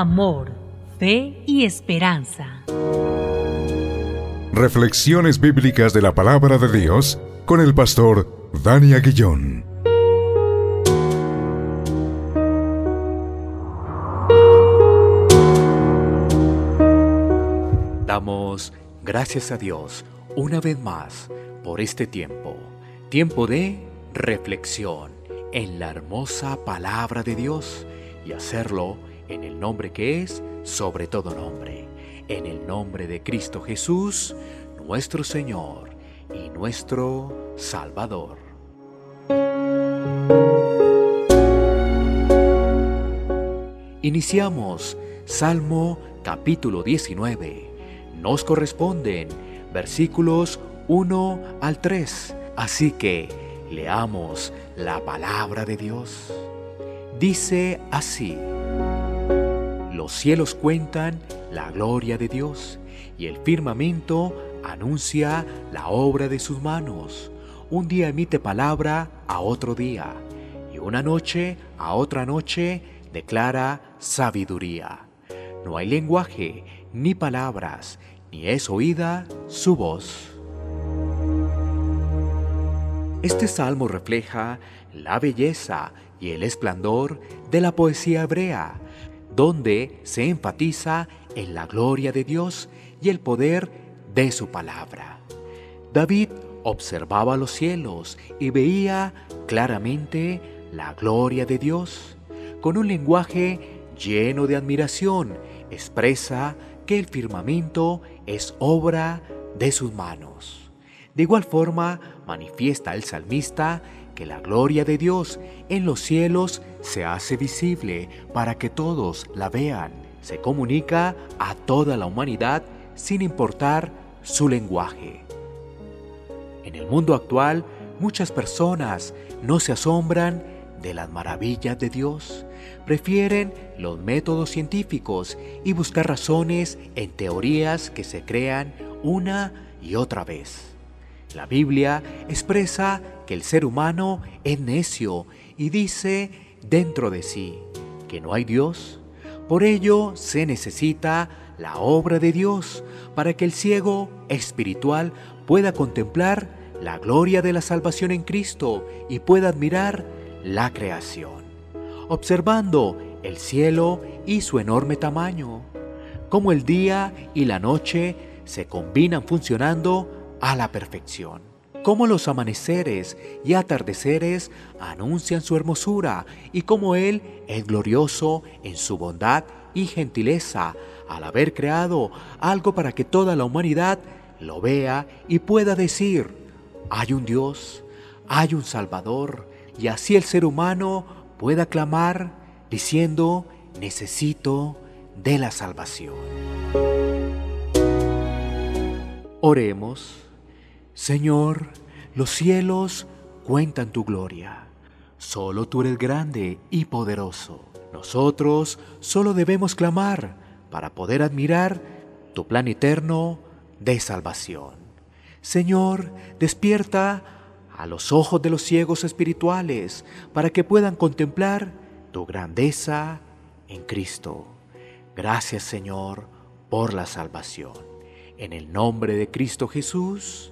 amor, fe y esperanza. Reflexiones bíblicas de la palabra de Dios con el pastor Dani Aguillón. Damos gracias a Dios una vez más por este tiempo, tiempo de reflexión en la hermosa palabra de Dios y hacerlo en el nombre que es sobre todo nombre, en el nombre de Cristo Jesús, nuestro Señor y nuestro Salvador. Iniciamos Salmo capítulo 19. Nos corresponden versículos 1 al 3. Así que leamos la palabra de Dios. Dice así. Los cielos cuentan la gloria de Dios y el firmamento anuncia la obra de sus manos. Un día emite palabra a otro día y una noche a otra noche declara sabiduría. No hay lenguaje ni palabras, ni es oída su voz. Este salmo refleja la belleza y el esplendor de la poesía hebrea, donde se enfatiza en la gloria de Dios y el poder de su palabra. David observaba los cielos y veía claramente la gloria de Dios. Con un lenguaje lleno de admiración, expresa que el firmamento es obra de sus manos. De igual forma, manifiesta el salmista que la gloria de Dios en los cielos se hace visible para que todos la vean. Se comunica a toda la humanidad sin importar su lenguaje. En el mundo actual, muchas personas no se asombran de las maravillas de Dios. Prefieren los métodos científicos y buscar razones en teorías que se crean una y otra vez. La Biblia expresa que el ser humano es necio y dice dentro de sí que no hay Dios. Por ello se necesita la obra de Dios para que el ciego espiritual pueda contemplar la gloria de la salvación en Cristo y pueda admirar la creación, observando el cielo y su enorme tamaño, como el día y la noche se combinan funcionando a la perfección. Como los amaneceres y atardeceres anuncian su hermosura y como Él es glorioso en su bondad y gentileza al haber creado algo para que toda la humanidad lo vea y pueda decir, hay un Dios, hay un Salvador, y así el ser humano pueda clamar diciendo, necesito de la salvación. Oremos. Señor, los cielos cuentan tu gloria. Solo tú eres grande y poderoso. Nosotros solo debemos clamar para poder admirar tu plan eterno de salvación. Señor, despierta a los ojos de los ciegos espirituales para que puedan contemplar tu grandeza en Cristo. Gracias Señor por la salvación. En el nombre de Cristo Jesús.